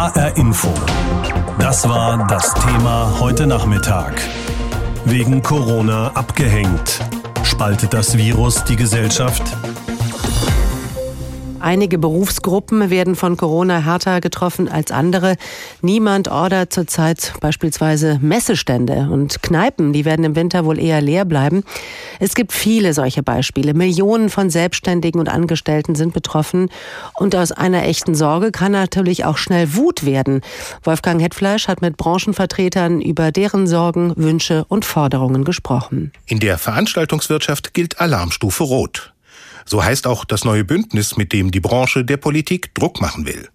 HR Info. Das war das Thema heute Nachmittag. Wegen Corona abgehängt. Spaltet das Virus die Gesellschaft? Einige Berufsgruppen werden von Corona härter getroffen als andere. Niemand ordert zurzeit beispielsweise Messestände und Kneipen, die werden im Winter wohl eher leer bleiben. Es gibt viele solche Beispiele. Millionen von Selbstständigen und Angestellten sind betroffen und aus einer echten Sorge kann natürlich auch schnell Wut werden. Wolfgang Hetfleisch hat mit Branchenvertretern über deren Sorgen, Wünsche und Forderungen gesprochen. In der Veranstaltungswirtschaft gilt Alarmstufe Rot. So heißt auch das neue Bündnis, mit dem die Branche der Politik Druck machen will.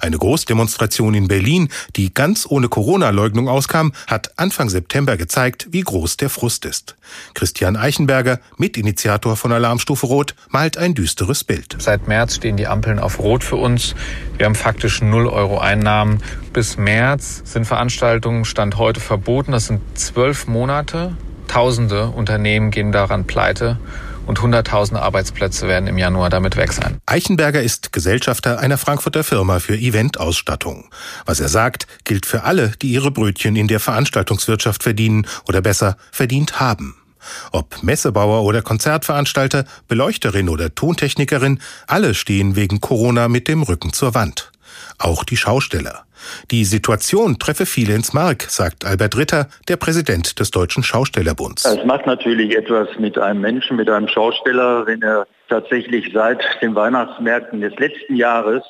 Eine Großdemonstration in Berlin, die ganz ohne Corona-Leugnung auskam, hat Anfang September gezeigt, wie groß der Frust ist. Christian Eichenberger, Mitinitiator von Alarmstufe Rot, malt ein düsteres Bild. Seit März stehen die Ampeln auf Rot für uns. Wir haben faktisch 0 Euro Einnahmen. Bis März sind Veranstaltungen Stand heute verboten. Das sind zwölf Monate. Tausende Unternehmen gehen daran pleite und hunderttausende Arbeitsplätze werden im Januar damit weg sein. Eichenberger ist Gesellschafter einer Frankfurter Firma für Eventausstattung. Was er sagt, gilt für alle, die ihre Brötchen in der Veranstaltungswirtschaft verdienen oder besser verdient haben. Ob Messebauer oder Konzertveranstalter, Beleuchterin oder Tontechnikerin, alle stehen wegen Corona mit dem Rücken zur Wand. Auch die Schausteller. Die Situation treffe viele ins Mark, sagt Albert Ritter, der Präsident des Deutschen Schaustellerbunds. Es macht natürlich etwas mit einem Menschen, mit einem Schausteller, wenn er tatsächlich seit den Weihnachtsmärkten des letzten Jahres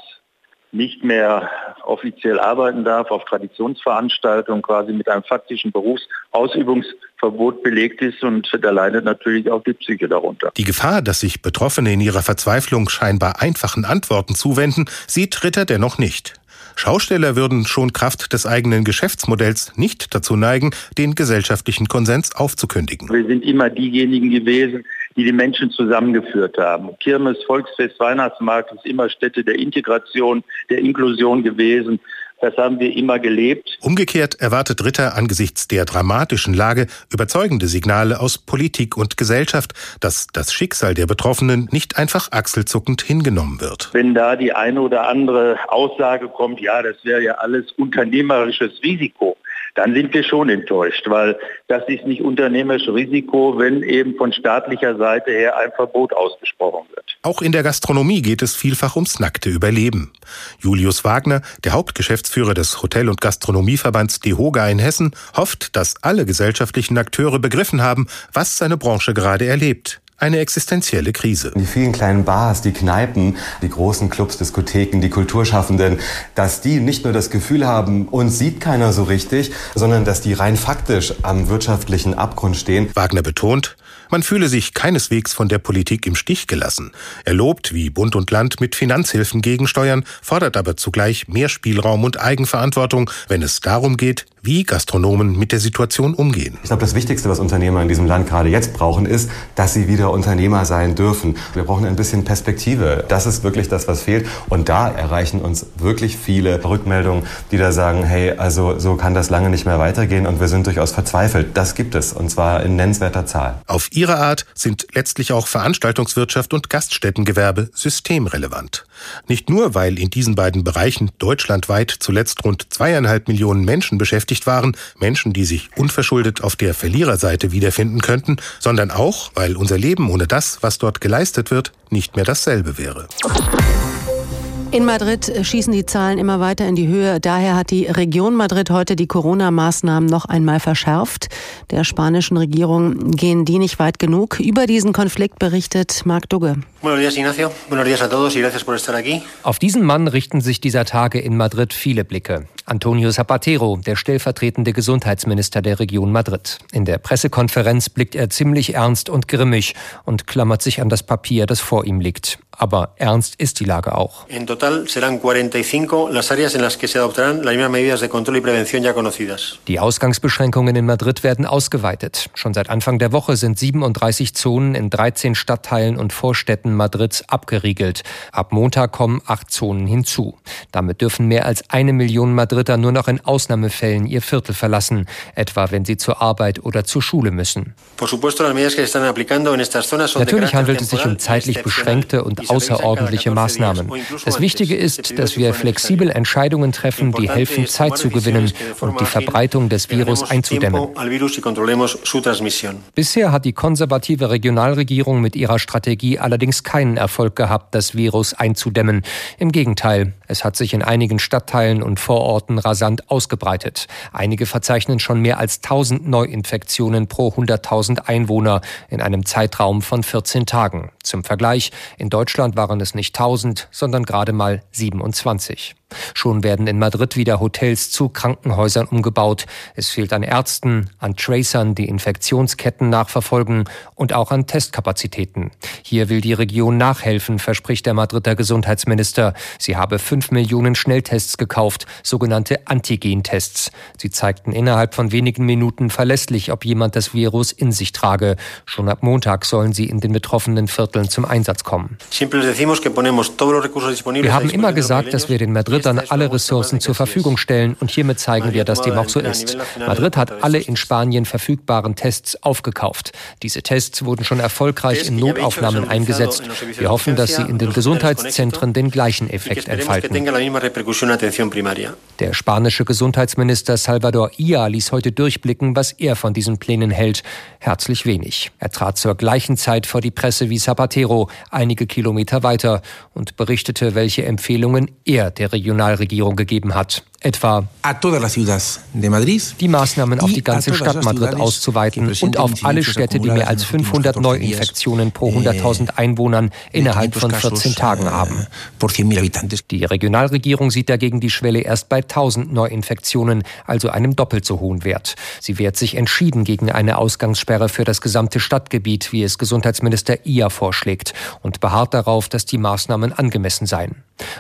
nicht mehr offiziell arbeiten darf, auf Traditionsveranstaltungen quasi mit einem faktischen Berufsausübungsverbot belegt ist und da leidet natürlich auch die Psyche darunter. Die Gefahr, dass sich Betroffene in ihrer Verzweiflung scheinbar einfachen Antworten zuwenden, sieht Ritter dennoch nicht. Schausteller würden schon Kraft des eigenen Geschäftsmodells nicht dazu neigen, den gesellschaftlichen Konsens aufzukündigen. Wir sind immer diejenigen gewesen, die die Menschen zusammengeführt haben. Kirmes, Volksfest, Weihnachtsmarkt ist immer Stätte der Integration, der Inklusion gewesen. Das haben wir immer gelebt. Umgekehrt erwartet Ritter angesichts der dramatischen Lage überzeugende Signale aus Politik und Gesellschaft, dass das Schicksal der Betroffenen nicht einfach achselzuckend hingenommen wird. Wenn da die eine oder andere Aussage kommt, ja, das wäre ja alles unternehmerisches Risiko, dann sind wir schon enttäuscht, weil das ist nicht unternehmerisches Risiko, wenn eben von staatlicher Seite her ein Verbot ausgesprochen wird. Auch in der Gastronomie geht es vielfach ums nackte Überleben. Julius Wagner, der Hauptgeschäftsführer des Hotel- und Gastronomieverbands DEHOGA in Hessen, hofft, dass alle gesellschaftlichen Akteure begriffen haben, was seine Branche gerade erlebt eine existenzielle Krise. Die vielen kleinen Bars, die Kneipen, die großen Clubs, Diskotheken, die Kulturschaffenden, dass die nicht nur das Gefühl haben, uns sieht keiner so richtig, sondern dass die rein faktisch am wirtschaftlichen Abgrund stehen. Wagner betont, man fühle sich keineswegs von der Politik im Stich gelassen. Er lobt, wie Bund und Land mit Finanzhilfen gegensteuern, fordert aber zugleich mehr Spielraum und Eigenverantwortung, wenn es darum geht, wie Gastronomen mit der Situation umgehen. Ich glaube, das Wichtigste, was Unternehmer in diesem Land gerade jetzt brauchen, ist, dass sie wieder Unternehmer sein dürfen. Wir brauchen ein bisschen Perspektive. Das ist wirklich das, was fehlt. Und da erreichen uns wirklich viele Rückmeldungen, die da sagen, hey, also so kann das lange nicht mehr weitergehen und wir sind durchaus verzweifelt. Das gibt es und zwar in nennenswerter Zahl. Auf ihre Art sind letztlich auch Veranstaltungswirtschaft und Gaststättengewerbe systemrelevant. Nicht nur, weil in diesen beiden Bereichen deutschlandweit zuletzt rund zweieinhalb Millionen Menschen beschäftigt waren, Menschen, die sich unverschuldet auf der Verliererseite wiederfinden könnten, sondern auch, weil unser Leben ohne das, was dort geleistet wird, nicht mehr dasselbe wäre. In Madrid schießen die Zahlen immer weiter in die Höhe. Daher hat die Region Madrid heute die Corona-Maßnahmen noch einmal verschärft. Der spanischen Regierung gehen die nicht weit genug. Über diesen Konflikt berichtet Marc Dugge. Auf diesen Mann richten sich dieser Tage in Madrid viele Blicke. Antonio Zapatero, der stellvertretende Gesundheitsminister der Region Madrid. In der Pressekonferenz blickt er ziemlich ernst und grimmig und klammert sich an das Papier, das vor ihm liegt. Aber ernst ist die Lage auch. In total serán 45 las áreas en las que se adoptarán las mismas medidas de control y prevención ya conocidas. Die Ausgangsbeschränkungen in Madrid werden ausgeweitet. Schon seit Anfang der Woche sind 37 Zonen in 13 Stadtteilen und Vorstädten Madrids abgeriegelt. Ab Montag kommen acht Zonen hinzu. Damit dürfen mehr als eine Million Madrid Madrider nur noch in Ausnahmefällen ihr Viertel verlassen, etwa wenn sie zur Arbeit oder zur Schule müssen. Natürlich handelt es sich um zeitlich beschränkte und außerordentliche Maßnahmen. Das Wichtige ist, dass wir flexibel Entscheidungen treffen, die helfen, Zeit zu gewinnen und die Verbreitung des Virus einzudämmen. Bisher hat die konservative Regionalregierung mit ihrer Strategie allerdings keinen Erfolg gehabt, das Virus einzudämmen. Im Gegenteil, es hat sich in einigen Stadtteilen und Vororten rasant ausgebreitet. Einige verzeichnen schon mehr als 1000 Neuinfektionen pro 100.000 Einwohner in einem Zeitraum von 14 Tagen. Zum Vergleich, in Deutschland waren es nicht 1000, sondern gerade mal 27. Schon werden in Madrid wieder Hotels zu Krankenhäusern umgebaut. Es fehlt an Ärzten, an Tracern, die Infektionsketten nachverfolgen und auch an Testkapazitäten. Hier will die Region nachhelfen, verspricht der Madrider Gesundheitsminister. Sie habe fünf Millionen Schnelltests gekauft, sogenannte Antigentests. Sie zeigten innerhalb von wenigen Minuten verlässlich, ob jemand das Virus in sich trage. Schon ab Montag sollen sie in den betroffenen Vierteln zum Einsatz kommen. Wir haben immer gesagt, dass wir den Madrid Madrid dann alle Ressourcen zur Verfügung stellen und hiermit zeigen wir, dass dem auch so ist. Madrid hat alle in Spanien verfügbaren Tests aufgekauft. Diese Tests wurden schon erfolgreich in Notaufnahmen eingesetzt. Wir hoffen, dass sie in den Gesundheitszentren den gleichen Effekt entfalten. Der spanische Gesundheitsminister Salvador Ia ließ heute durchblicken, was er von diesen Plänen hält. Herzlich wenig. Er trat zur gleichen Zeit vor die Presse wie Zapatero, einige Kilometer weiter, und berichtete, welche Empfehlungen er der Region Regionalregierung gegeben hat etwa die Maßnahmen auf die ganze Stadt Madrid auszuweiten und auf alle Städte, die mehr als 500 Neuinfektionen pro 100.000 eh, Einwohnern innerhalb von 14 Tagen haben. Die Regionalregierung sieht dagegen die Schwelle erst bei 1000 Neuinfektionen, also einem doppelt so hohen Wert. Sie wehrt sich entschieden gegen eine Ausgangssperre für das gesamte Stadtgebiet, wie es Gesundheitsminister Ia vorschlägt, und beharrt darauf, dass die Maßnahmen angemessen seien.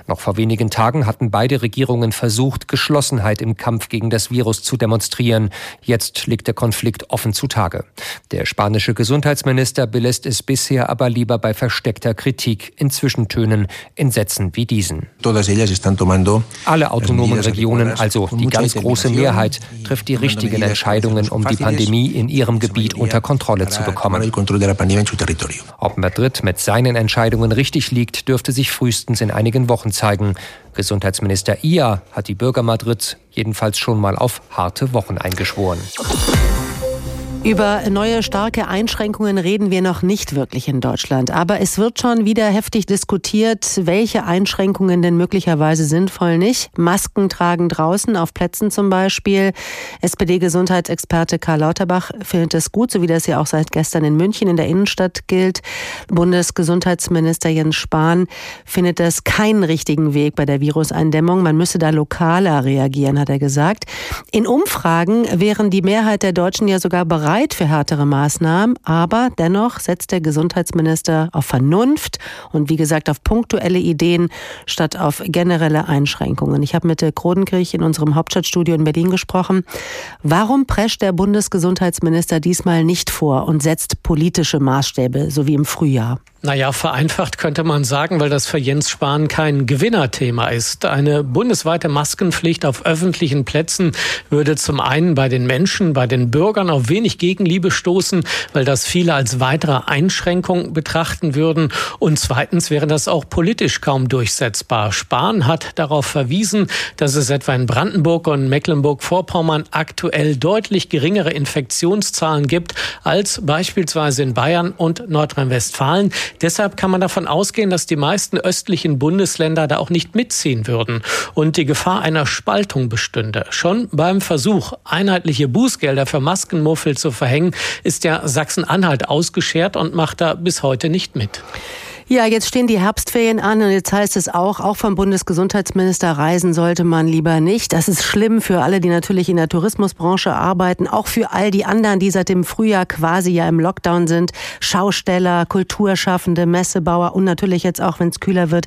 Noch vor wenigen Tagen hatten beide Regierungen versucht, Geschlossenheit im Kampf gegen das Virus zu demonstrieren. Jetzt liegt der Konflikt offen zutage. Der spanische Gesundheitsminister belässt es bisher aber lieber bei versteckter Kritik in Zwischentönen in Sätzen wie diesen. Alle autonomen Regionen, also die ganz große Mehrheit, trifft die richtigen Entscheidungen, um die Pandemie in ihrem Gebiet unter Kontrolle zu bekommen. Ob Madrid mit seinen Entscheidungen richtig liegt, dürfte sich frühestens in einigen Wochen zeigen. Gesundheitsminister Ia hat die Bürger Madrids jedenfalls schon mal auf harte Wochen eingeschworen. Über neue starke Einschränkungen reden wir noch nicht wirklich in Deutschland. Aber es wird schon wieder heftig diskutiert, welche Einschränkungen denn möglicherweise sinnvoll nicht. Masken tragen draußen, auf Plätzen zum Beispiel. SPD-Gesundheitsexperte Karl Lauterbach findet es gut, so wie das ja auch seit gestern in München in der Innenstadt gilt. Bundesgesundheitsminister Jens Spahn findet das keinen richtigen Weg bei der Viruseindämmung. Man müsse da lokaler reagieren, hat er gesagt. In Umfragen wären die Mehrheit der Deutschen ja sogar bereit, bereit für härtere Maßnahmen, aber dennoch setzt der Gesundheitsminister auf Vernunft und wie gesagt auf punktuelle Ideen statt auf generelle Einschränkungen. Ich habe mit der Krodenkirch in unserem Hauptstadtstudio in Berlin gesprochen. Warum prescht der Bundesgesundheitsminister diesmal nicht vor und setzt politische Maßstäbe, so wie im Frühjahr? Naja, vereinfacht könnte man sagen, weil das für Jens Spahn kein Gewinnerthema ist. Eine bundesweite Maskenpflicht auf öffentlichen Plätzen würde zum einen bei den Menschen, bei den Bürgern auf wenig Gegenliebe stoßen, weil das viele als weitere Einschränkung betrachten würden. Und zweitens wäre das auch politisch kaum durchsetzbar. Spahn hat darauf verwiesen, dass es etwa in Brandenburg und Mecklenburg-Vorpommern aktuell deutlich geringere Infektionszahlen gibt als beispielsweise in Bayern und Nordrhein-Westfalen. Deshalb kann man davon ausgehen, dass die meisten östlichen Bundesländer da auch nicht mitziehen würden und die Gefahr einer Spaltung bestünde. Schon beim Versuch, einheitliche Bußgelder für Maskenmuffel zu verhängen, ist ja Sachsen-Anhalt ausgeschert und macht da bis heute nicht mit. Ja, jetzt stehen die Herbstferien an und jetzt heißt es auch, auch vom Bundesgesundheitsminister, reisen sollte man lieber nicht. Das ist schlimm für alle, die natürlich in der Tourismusbranche arbeiten, auch für all die anderen, die seit dem Frühjahr quasi ja im Lockdown sind. Schausteller, Kulturschaffende, Messebauer und natürlich jetzt auch, wenn es kühler wird,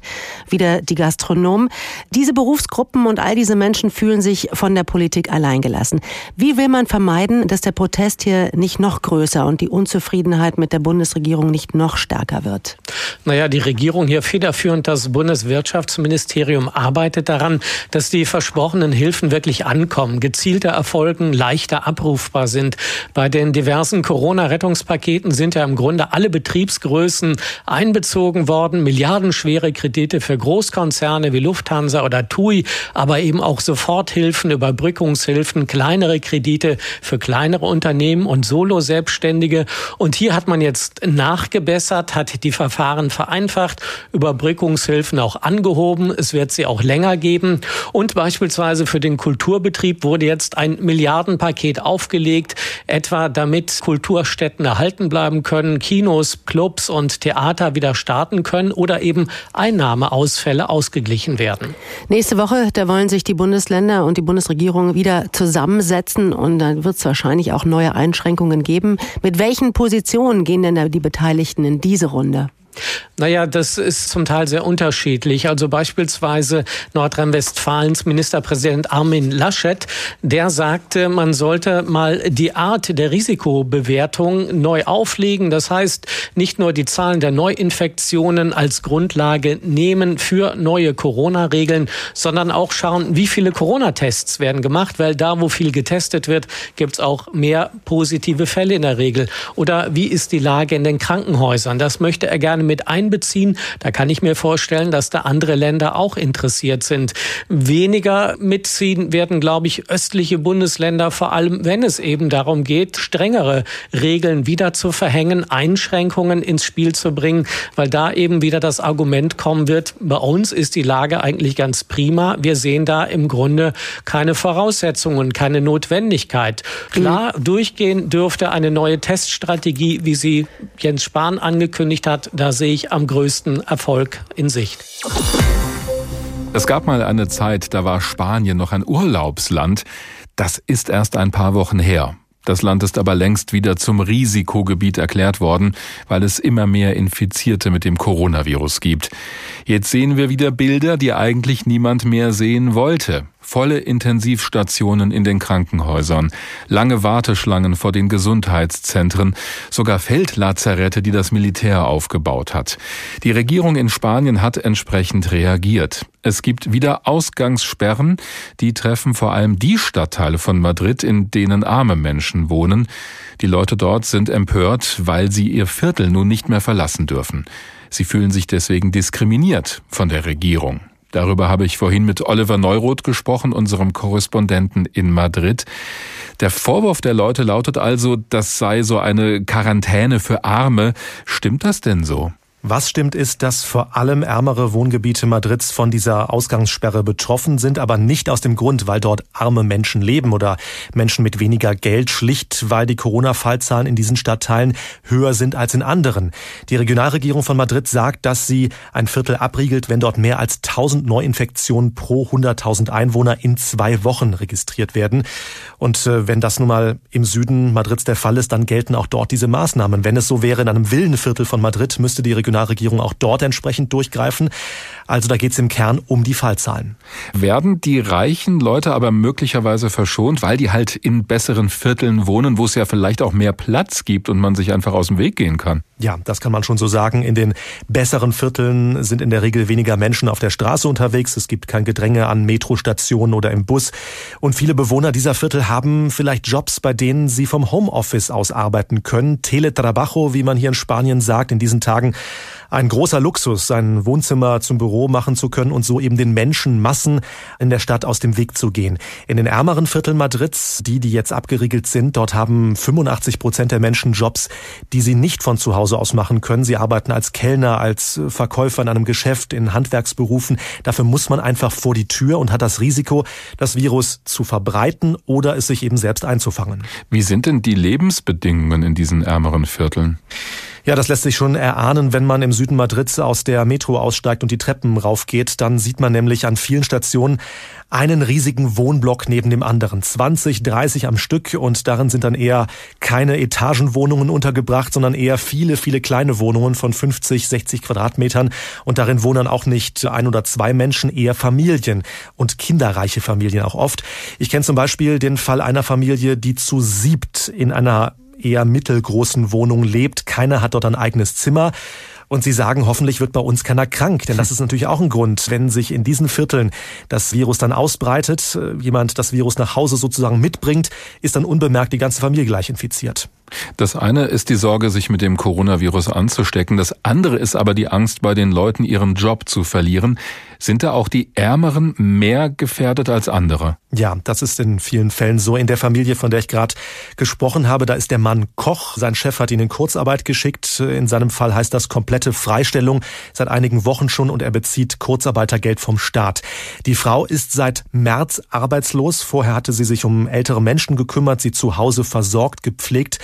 wieder die Gastronomen. Diese Berufsgruppen und all diese Menschen fühlen sich von der Politik alleingelassen. Wie will man vermeiden, dass der Protest hier nicht noch größer und die Unzufriedenheit mit der Bundesregierung nicht noch stärker wird? Naja, die Regierung hier federführend, das Bundeswirtschaftsministerium arbeitet daran, dass die versprochenen Hilfen wirklich ankommen, gezielter erfolgen, leichter abrufbar sind. Bei den diversen Corona-Rettungspaketen sind ja im Grunde alle Betriebsgrößen einbezogen worden, milliardenschwere Kredite für Großkonzerne wie Lufthansa oder TUI, aber eben auch Soforthilfen, Überbrückungshilfen, kleinere Kredite für kleinere Unternehmen und Solo-Selbstständige. Und hier hat man jetzt nachgebessert, hat die Verfahren vereinfacht, Überbrückungshilfen auch angehoben. Es wird sie auch länger geben. Und beispielsweise für den Kulturbetrieb wurde jetzt ein Milliardenpaket aufgelegt, etwa damit Kulturstätten erhalten bleiben können, Kinos, Clubs und Theater wieder starten können oder eben Einnahmeausfälle ausgeglichen werden. Nächste Woche, da wollen sich die Bundesländer und die Bundesregierung wieder zusammensetzen und dann wird es wahrscheinlich auch neue Einschränkungen geben. Mit welchen Positionen gehen denn die Beteiligten in diese Runde? Naja, das ist zum Teil sehr unterschiedlich. Also beispielsweise Nordrhein-Westfalens Ministerpräsident Armin Laschet, der sagte, man sollte mal die Art der Risikobewertung neu auflegen. Das heißt, nicht nur die Zahlen der Neuinfektionen als Grundlage nehmen für neue Corona-Regeln, sondern auch schauen, wie viele Corona-Tests werden gemacht, weil da, wo viel getestet wird, gibt es auch mehr positive Fälle in der Regel. Oder wie ist die Lage in den Krankenhäusern? Das möchte er gerne mit einbeziehen. Da kann ich mir vorstellen, dass da andere Länder auch interessiert sind. Weniger mitziehen werden, glaube ich, östliche Bundesländer, vor allem wenn es eben darum geht, strengere Regeln wieder zu verhängen, Einschränkungen ins Spiel zu bringen, weil da eben wieder das Argument kommen wird, bei uns ist die Lage eigentlich ganz prima. Wir sehen da im Grunde keine Voraussetzungen, keine Notwendigkeit. Klar, durchgehen dürfte eine neue Teststrategie, wie sie Jens Spahn angekündigt hat. Da sehe ich am größten Erfolg in Sicht. Es gab mal eine Zeit, da war Spanien noch ein Urlaubsland. Das ist erst ein paar Wochen her. Das Land ist aber längst wieder zum Risikogebiet erklärt worden, weil es immer mehr Infizierte mit dem Coronavirus gibt. Jetzt sehen wir wieder Bilder, die eigentlich niemand mehr sehen wollte. Volle Intensivstationen in den Krankenhäusern, lange Warteschlangen vor den Gesundheitszentren, sogar Feldlazarette, die das Militär aufgebaut hat. Die Regierung in Spanien hat entsprechend reagiert. Es gibt wieder Ausgangssperren, die treffen vor allem die Stadtteile von Madrid, in denen arme Menschen wohnen. Die Leute dort sind empört, weil sie ihr Viertel nun nicht mehr verlassen dürfen. Sie fühlen sich deswegen diskriminiert von der Regierung. Darüber habe ich vorhin mit Oliver Neuroth gesprochen, unserem Korrespondenten in Madrid. Der Vorwurf der Leute lautet also, das sei so eine Quarantäne für Arme. Stimmt das denn so? Was stimmt ist, dass vor allem ärmere Wohngebiete Madrids von dieser Ausgangssperre betroffen sind, aber nicht aus dem Grund, weil dort arme Menschen leben oder Menschen mit weniger Geld, schlicht weil die Corona-Fallzahlen in diesen Stadtteilen höher sind als in anderen. Die Regionalregierung von Madrid sagt, dass sie ein Viertel abriegelt, wenn dort mehr als 1000 Neuinfektionen pro 100.000 Einwohner in zwei Wochen registriert werden. Und äh, wenn das nun mal im Süden Madrids der Fall ist, dann gelten auch dort diese Maßnahmen. Wenn es so wäre in einem Villenviertel von Madrid, müsste die Regionalregierung Regionalregierung auch dort entsprechend durchgreifen. Also da geht es im Kern um die Fallzahlen. Werden die reichen Leute aber möglicherweise verschont, weil die halt in besseren Vierteln wohnen, wo es ja vielleicht auch mehr Platz gibt und man sich einfach aus dem Weg gehen kann? Ja, das kann man schon so sagen. In den besseren Vierteln sind in der Regel weniger Menschen auf der Straße unterwegs. Es gibt kein Gedränge an Metrostationen oder im Bus. Und viele Bewohner dieser Viertel haben vielleicht Jobs, bei denen sie vom Homeoffice aus arbeiten können. Teletrabajo, wie man hier in Spanien sagt, in diesen Tagen ein großer Luxus, sein Wohnzimmer zum Büro machen zu können und so eben den Menschenmassen in der Stadt aus dem Weg zu gehen. In den ärmeren Vierteln Madrids, die, die jetzt abgeriegelt sind, dort haben 85 Prozent der Menschen Jobs, die sie nicht von zu Hause aus machen können. Sie arbeiten als Kellner, als Verkäufer in einem Geschäft, in Handwerksberufen. Dafür muss man einfach vor die Tür und hat das Risiko, das Virus zu verbreiten oder es sich eben selbst einzufangen. Wie sind denn die Lebensbedingungen in diesen ärmeren Vierteln? Ja, das lässt sich schon erahnen, wenn man im Süden Madrids aus der Metro aussteigt und die Treppen raufgeht. Dann sieht man nämlich an vielen Stationen einen riesigen Wohnblock neben dem anderen. 20, 30 am Stück und darin sind dann eher keine Etagenwohnungen untergebracht, sondern eher viele, viele kleine Wohnungen von 50, 60 Quadratmetern. Und darin wohnen auch nicht ein oder zwei Menschen, eher Familien und kinderreiche Familien auch oft. Ich kenne zum Beispiel den Fall einer Familie, die zu siebt in einer eher mittelgroßen Wohnung lebt. Keiner hat dort ein eigenes Zimmer. Und Sie sagen, hoffentlich wird bei uns keiner krank, denn das ist natürlich auch ein Grund, wenn sich in diesen Vierteln das Virus dann ausbreitet, äh, jemand das Virus nach Hause sozusagen mitbringt, ist dann unbemerkt die ganze Familie gleich infiziert. Das eine ist die Sorge, sich mit dem Coronavirus anzustecken. Das andere ist aber die Angst, bei den Leuten ihren Job zu verlieren. Sind da auch die Ärmeren mehr gefährdet als andere? Ja, das ist in vielen Fällen so. In der Familie, von der ich gerade gesprochen habe, da ist der Mann Koch. Sein Chef hat ihn in Kurzarbeit geschickt. In seinem Fall heißt das komplette Freistellung seit einigen Wochen schon und er bezieht Kurzarbeitergeld vom Staat. Die Frau ist seit März arbeitslos. Vorher hatte sie sich um ältere Menschen gekümmert, sie zu Hause versorgt, gepflegt.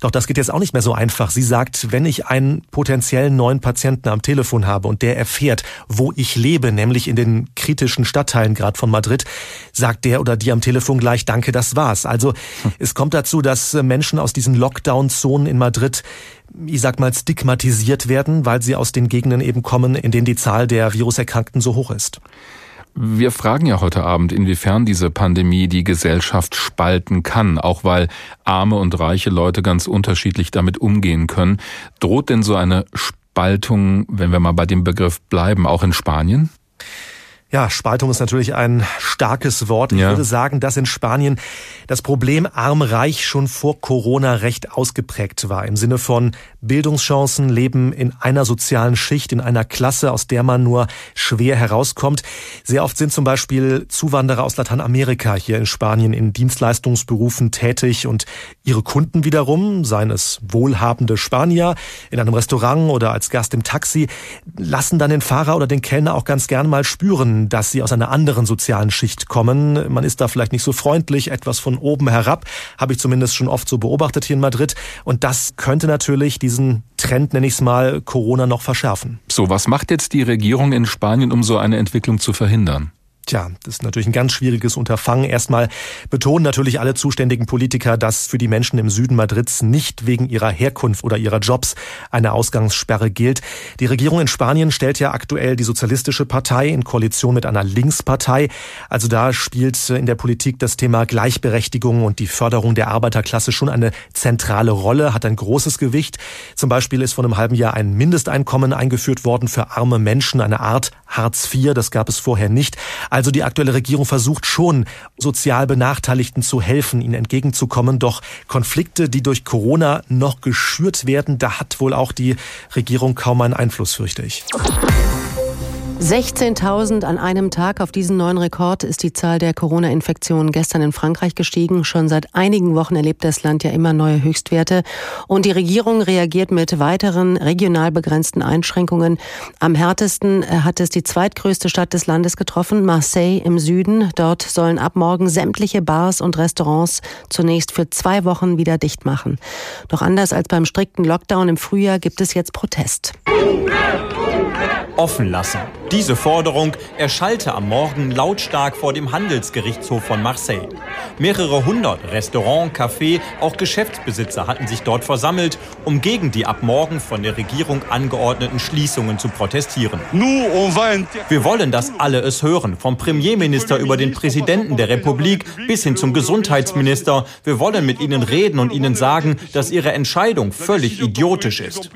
Doch das geht jetzt auch nicht mehr so einfach. Sie sagt, wenn ich einen potenziellen neuen Patienten am Telefon habe und der erfährt, wo ich lebe, nämlich in den kritischen Stadtteilen gerade von Madrid, sagt der oder die am Telefon gleich Danke, das war's. Also hm. es kommt dazu, dass Menschen aus diesen Lockdown-Zonen in Madrid ich sag mal, stigmatisiert werden, weil sie aus den Gegenden eben kommen, in denen die Zahl der Viruserkrankten so hoch ist. Wir fragen ja heute Abend, inwiefern diese Pandemie die Gesellschaft spalten kann, auch weil arme und reiche Leute ganz unterschiedlich damit umgehen können. Droht denn so eine Spaltung, wenn wir mal bei dem Begriff bleiben, auch in Spanien? Ja, Spaltung ist natürlich ein starkes Wort. Ich ja. würde sagen, dass in Spanien das Problem arm-reich schon vor Corona recht ausgeprägt war. Im Sinne von Bildungschancen, Leben in einer sozialen Schicht, in einer Klasse, aus der man nur schwer herauskommt. Sehr oft sind zum Beispiel Zuwanderer aus Lateinamerika hier in Spanien in Dienstleistungsberufen tätig und ihre Kunden wiederum, seien es wohlhabende Spanier in einem Restaurant oder als Gast im Taxi, lassen dann den Fahrer oder den Kellner auch ganz gern mal spüren, dass sie aus einer anderen sozialen Schicht kommen. Man ist da vielleicht nicht so freundlich, etwas von oben herab, habe ich zumindest schon oft so beobachtet hier in Madrid. Und das könnte natürlich diesen Trend, nenne ich es mal, Corona noch verschärfen. So, was macht jetzt die Regierung in Spanien, um so eine Entwicklung zu verhindern? Tja, das ist natürlich ein ganz schwieriges Unterfangen. Erstmal betonen natürlich alle zuständigen Politiker, dass für die Menschen im Süden Madrids nicht wegen ihrer Herkunft oder ihrer Jobs eine Ausgangssperre gilt. Die Regierung in Spanien stellt ja aktuell die Sozialistische Partei in Koalition mit einer Linkspartei. Also da spielt in der Politik das Thema Gleichberechtigung und die Förderung der Arbeiterklasse schon eine zentrale Rolle, hat ein großes Gewicht. Zum Beispiel ist vor einem halben Jahr ein Mindesteinkommen eingeführt worden für arme Menschen, eine Art Hartz IV. Das gab es vorher nicht. Also die aktuelle Regierung versucht schon, sozial Benachteiligten zu helfen, ihnen entgegenzukommen. Doch Konflikte, die durch Corona noch geschürt werden, da hat wohl auch die Regierung kaum einen Einfluss, fürchte ich. 16.000 an einem Tag. Auf diesen neuen Rekord ist die Zahl der Corona-Infektionen gestern in Frankreich gestiegen. Schon seit einigen Wochen erlebt das Land ja immer neue Höchstwerte. Und die Regierung reagiert mit weiteren regional begrenzten Einschränkungen. Am härtesten äh, hat es die zweitgrößte Stadt des Landes getroffen, Marseille im Süden. Dort sollen ab morgen sämtliche Bars und Restaurants zunächst für zwei Wochen wieder dicht machen. Doch anders als beim strikten Lockdown im Frühjahr gibt es jetzt Protest offen lassen. Diese Forderung erschallte am Morgen lautstark vor dem Handelsgerichtshof von Marseille. Mehrere hundert Restaurant, Café, auch Geschäftsbesitzer hatten sich dort versammelt, um gegen die ab morgen von der Regierung angeordneten Schließungen zu protestieren. Wir wollen, dass alle es hören, vom Premierminister über den Präsidenten der Republik bis hin zum Gesundheitsminister. Wir wollen mit ihnen reden und ihnen sagen, dass ihre Entscheidung völlig idiotisch ist.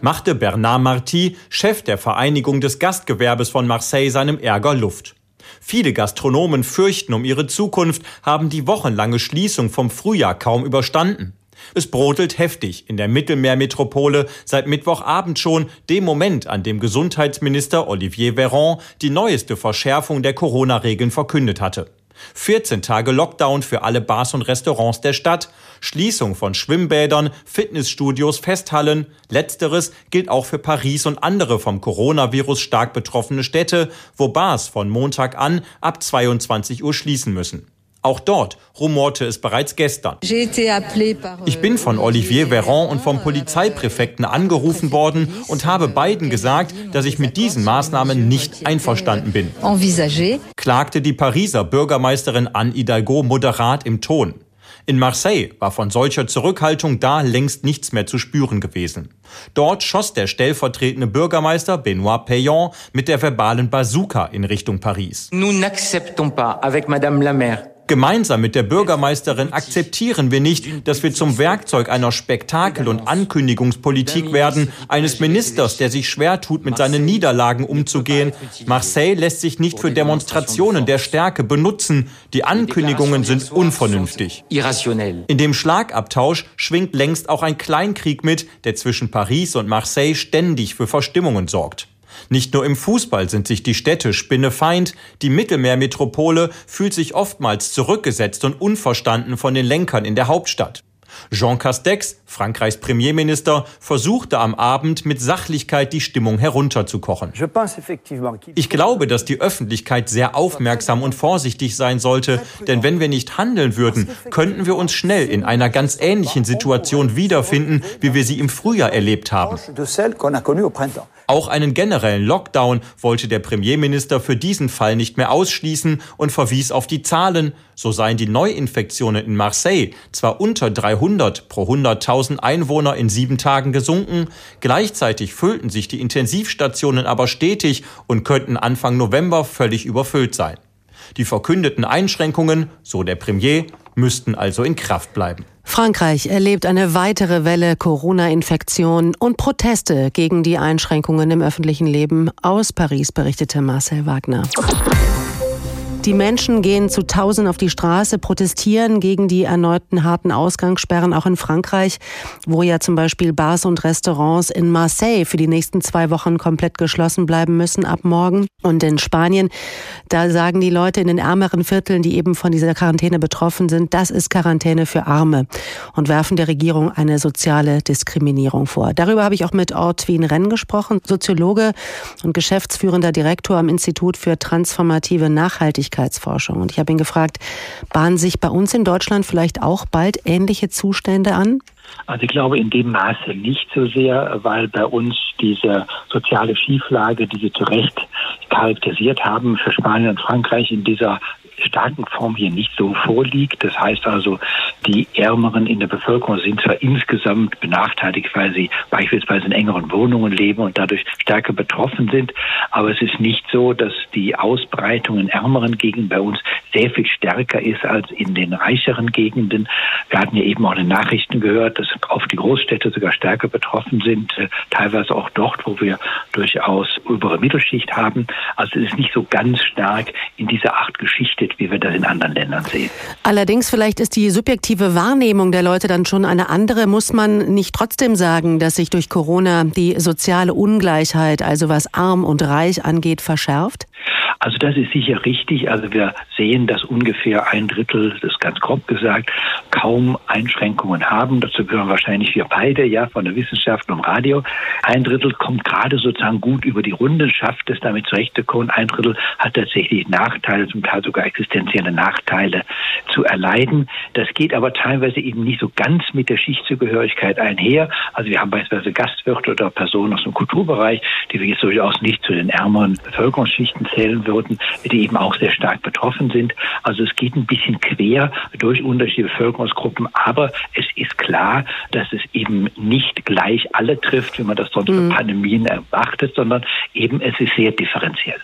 Machte Bernard Marty, Chef der Vereinigung des Gastgewerbes von Marseille, seinem Ärger Luft. Viele Gastronomen fürchten um ihre Zukunft, haben die wochenlange Schließung vom Frühjahr kaum überstanden. Es brodelt heftig in der Mittelmeermetropole seit Mittwochabend schon, dem Moment, an dem Gesundheitsminister Olivier Véran die neueste Verschärfung der Corona-Regeln verkündet hatte. 14 Tage Lockdown für alle Bars und Restaurants der Stadt, Schließung von Schwimmbädern, Fitnessstudios, Festhallen. Letzteres gilt auch für Paris und andere vom Coronavirus stark betroffene Städte, wo Bars von Montag an ab 22 Uhr schließen müssen. Auch dort rumorte es bereits gestern. Ich bin von Olivier Véran und vom Polizeipräfekten angerufen worden und habe beiden gesagt, dass ich mit diesen Maßnahmen nicht einverstanden bin. Klagte die Pariser Bürgermeisterin Anne Hidalgo moderat im Ton. In Marseille war von solcher Zurückhaltung da längst nichts mehr zu spüren gewesen. Dort schoss der stellvertretende Bürgermeister Benoît Payan mit der verbalen Bazooka in Richtung Paris. Nous n'acceptons pas avec Madame la Maire Gemeinsam mit der Bürgermeisterin akzeptieren wir nicht, dass wir zum Werkzeug einer Spektakel- und Ankündigungspolitik werden, eines Ministers, der sich schwer tut, mit seinen Niederlagen umzugehen. Marseille lässt sich nicht für Demonstrationen der Stärke benutzen. Die Ankündigungen sind unvernünftig. In dem Schlagabtausch schwingt längst auch ein Kleinkrieg mit, der zwischen Paris und Marseille ständig für Verstimmungen sorgt. Nicht nur im Fußball sind sich die Städte spinnefeind, die Mittelmeermetropole fühlt sich oftmals zurückgesetzt und unverstanden von den Lenkern in der Hauptstadt. Jean Castex, Frankreichs Premierminister, versuchte am Abend mit Sachlichkeit die Stimmung herunterzukochen. Ich glaube, dass die Öffentlichkeit sehr aufmerksam und vorsichtig sein sollte, denn wenn wir nicht handeln würden, könnten wir uns schnell in einer ganz ähnlichen Situation wiederfinden, wie wir sie im Frühjahr erlebt haben. Auch einen generellen Lockdown wollte der Premierminister für diesen Fall nicht mehr ausschließen und verwies auf die Zahlen. So seien die Neuinfektionen in Marseille zwar unter 300 pro 100.000 Einwohner in sieben Tagen gesunken, gleichzeitig füllten sich die Intensivstationen aber stetig und könnten Anfang November völlig überfüllt sein. Die verkündeten Einschränkungen, so der Premier, müssten also in Kraft bleiben. Frankreich erlebt eine weitere Welle Corona-Infektionen und Proteste gegen die Einschränkungen im öffentlichen Leben. Aus Paris berichtete Marcel Wagner. Die Menschen gehen zu Tausend auf die Straße, protestieren gegen die erneuten harten Ausgangssperren, auch in Frankreich, wo ja zum Beispiel Bars und Restaurants in Marseille für die nächsten zwei Wochen komplett geschlossen bleiben müssen ab morgen. Und in Spanien, da sagen die Leute in den ärmeren Vierteln, die eben von dieser Quarantäne betroffen sind, das ist Quarantäne für Arme und werfen der Regierung eine soziale Diskriminierung vor. Darüber habe ich auch mit Ortwin Renn gesprochen, Soziologe und geschäftsführender Direktor am Institut für transformative Nachhaltigkeit Gerechtigkeitsforschung. Und ich habe ihn gefragt, bahnen sich bei uns in Deutschland vielleicht auch bald ähnliche Zustände an? Also ich glaube in dem Maße nicht so sehr, weil bei uns diese soziale Schieflage, die Sie zu Recht charakterisiert haben, für Spanien und Frankreich in dieser starken Form hier nicht so vorliegt. Das heißt also, die Ärmeren in der Bevölkerung sind zwar insgesamt benachteiligt, weil sie beispielsweise in engeren Wohnungen leben und dadurch stärker betroffen sind, aber es ist nicht so, dass die Ausbreitung in ärmeren Gegenden bei uns sehr viel stärker ist als in den reicheren Gegenden. Wir hatten ja eben auch in den Nachrichten gehört, dass oft die Großstädte sogar stärker betroffen sind, äh, teilweise auch dort, wo wir durchaus obere Mittelschicht haben. Also es ist nicht so ganz stark in dieser Art geschichtet, wie wir das in anderen Ländern sehen. Allerdings vielleicht ist die subjektive Wahrnehmung der Leute dann schon eine andere. Muss man nicht trotzdem sagen, dass sich durch Corona die soziale Ungleichheit, also was arm und reich angeht, verschärft? Also das ist sicher richtig. Also wir sehen, dass ungefähr ein Drittel, das ist ganz grob gesagt, kaum Einschränkungen haben. Dazu gehören wahrscheinlich wir beide, ja, von der Wissenschaft und Radio. Ein Drittel kommt gerade sozusagen gut über die Runde, schafft es damit zurechtzukommen. Ein Drittel hat tatsächlich Nachteile, zum Teil sogar existenzielle Nachteile zu erleiden. Das geht aber teilweise eben nicht so ganz mit der Schichtzugehörigkeit einher. Also wir haben beispielsweise Gastwirte oder Personen aus dem Kulturbereich, die wir jetzt durchaus nicht zu den ärmeren Bevölkerungsschichten zählen die eben auch sehr stark betroffen sind. Also es geht ein bisschen quer durch unterschiedliche Bevölkerungsgruppen, aber es ist klar, dass es eben nicht gleich alle trifft, wie man das sonst mhm. für Pandemien erwartet, sondern eben es ist sehr differenziell.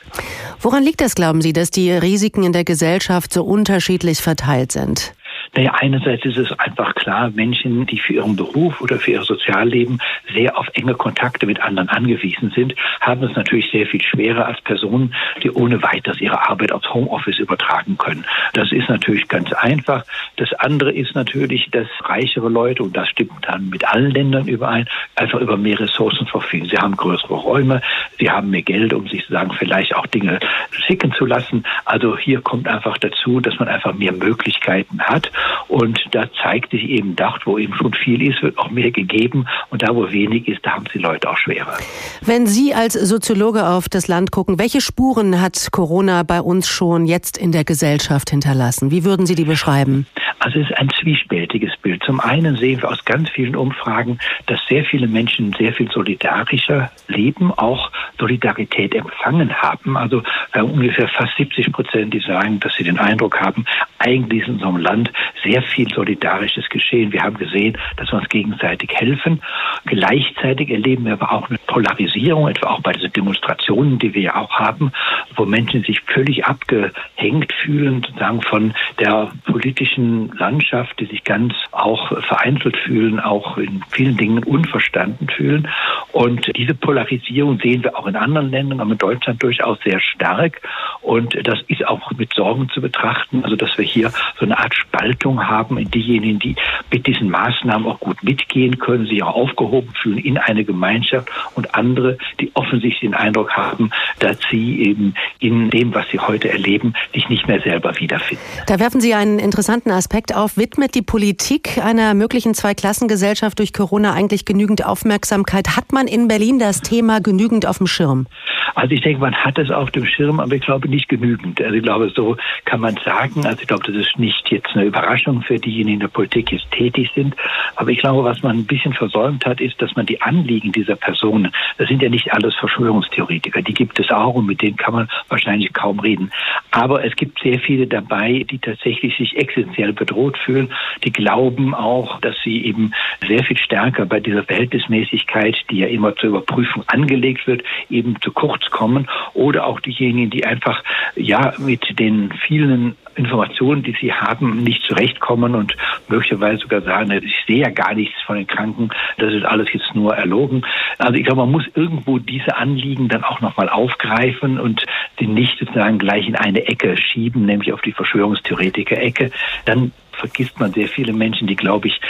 Woran liegt das, glauben Sie, dass die Risiken in der Gesellschaft so unterschiedlich verteilt sind? Naja, einerseits ist es einfach klar, Menschen, die für ihren Beruf oder für ihr Sozialleben sehr auf enge Kontakte mit anderen angewiesen sind, haben es natürlich sehr viel schwerer als Personen, die ohne weiteres ihre Arbeit aufs Homeoffice übertragen können. Das ist natürlich ganz einfach. Das andere ist natürlich, dass reichere Leute, und das stimmt dann mit allen Ländern überein, einfach über mehr Ressourcen verfügen. Sie haben größere Räume, sie haben mehr Geld, um sich sagen, vielleicht auch Dinge schicken zu lassen. Also hier kommt einfach dazu, dass man einfach mehr Möglichkeiten hat. Und da zeigt sich eben, dort, wo eben schon viel ist, wird auch mehr gegeben. Und da, wo wenig ist, da haben die Leute auch schwerer. Wenn Sie als Soziologe auf das Land gucken, welche Spuren hat Corona bei uns schon jetzt in der Gesellschaft hinterlassen? Wie würden Sie die beschreiben? Also es ist ein zwiespältiges Bild. Zum einen sehen wir aus ganz vielen Umfragen, dass sehr viele Menschen sehr viel solidarischer leben, auch Solidarität empfangen haben. Also äh, ungefähr fast 70 Prozent, die sagen, dass sie den Eindruck haben, eigentlich ist in unserem Land sehr viel solidarisches Geschehen. Wir haben gesehen, dass wir uns gegenseitig helfen. Gleichzeitig erleben wir aber auch eine Polarisierung, etwa auch bei diesen Demonstrationen, die wir ja auch haben, wo Menschen sich völlig abgehängt fühlen, sozusagen von der politischen Landschaft, die sich ganz auch vereinzelt fühlen, auch in vielen Dingen unverstanden fühlen. Und diese Polarisierung sehen wir auch in anderen Ländern, aber in Deutschland durchaus sehr stark. Und das ist auch mit Sorgen zu betrachten, also dass wir hier so eine Art Spaltung haben in diejenigen, die mit diesen Maßnahmen auch gut mitgehen können, sich auch aufgehoben fühlen in eine Gemeinschaft und andere, die offensichtlich den Eindruck haben, dass sie eben in dem, was sie heute erleben, sich nicht mehr selber wiederfinden. Da werfen Sie einen interessanten Aspekt auf. Widmet die Politik einer möglichen Zweiklassengesellschaft durch Corona eigentlich genügend Aufmerksamkeit? Hat man in Berlin das Thema genügend auf dem Schirm? Also ich denke, man hat es auf dem Schirm, aber ich glaube nicht genügend. Also ich glaube, so kann man sagen. Also ich glaube, das ist nicht jetzt eine Überraschung für diejenigen, die in der Politik jetzt tätig sind. Aber ich glaube, was man ein bisschen versäumt hat, ist, dass man die Anliegen dieser Personen, das sind ja nicht alles Verschwörungstheoretiker, die gibt es auch und mit denen kann man wahrscheinlich kaum reden. Aber es gibt sehr viele dabei, die tatsächlich sich existenziell bedroht fühlen, die glauben auch, dass sie eben sehr viel stärker bei dieser Verhältnismäßigkeit, die ja immer zur Überprüfung angelegt wird, eben zu kurz kommen oder auch diejenigen, die einfach ja mit den vielen Informationen, die sie haben, nicht zurechtkommen und möglicherweise sogar sagen, ich sehe ja gar nichts von den Kranken, das ist alles jetzt nur erlogen. Also ich glaube, man muss irgendwo diese Anliegen dann auch nochmal aufgreifen und die nicht sozusagen gleich in eine Ecke schieben, nämlich auf die Verschwörungstheoretiker-Ecke. Dann vergisst man sehr viele Menschen, die, glaube ich,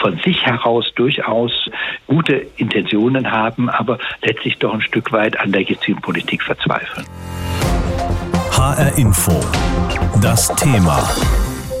von sich heraus durchaus gute Intentionen haben, aber letztlich doch ein Stück weit an der jetzigen Politik verzweifeln. HR Info. Das Thema.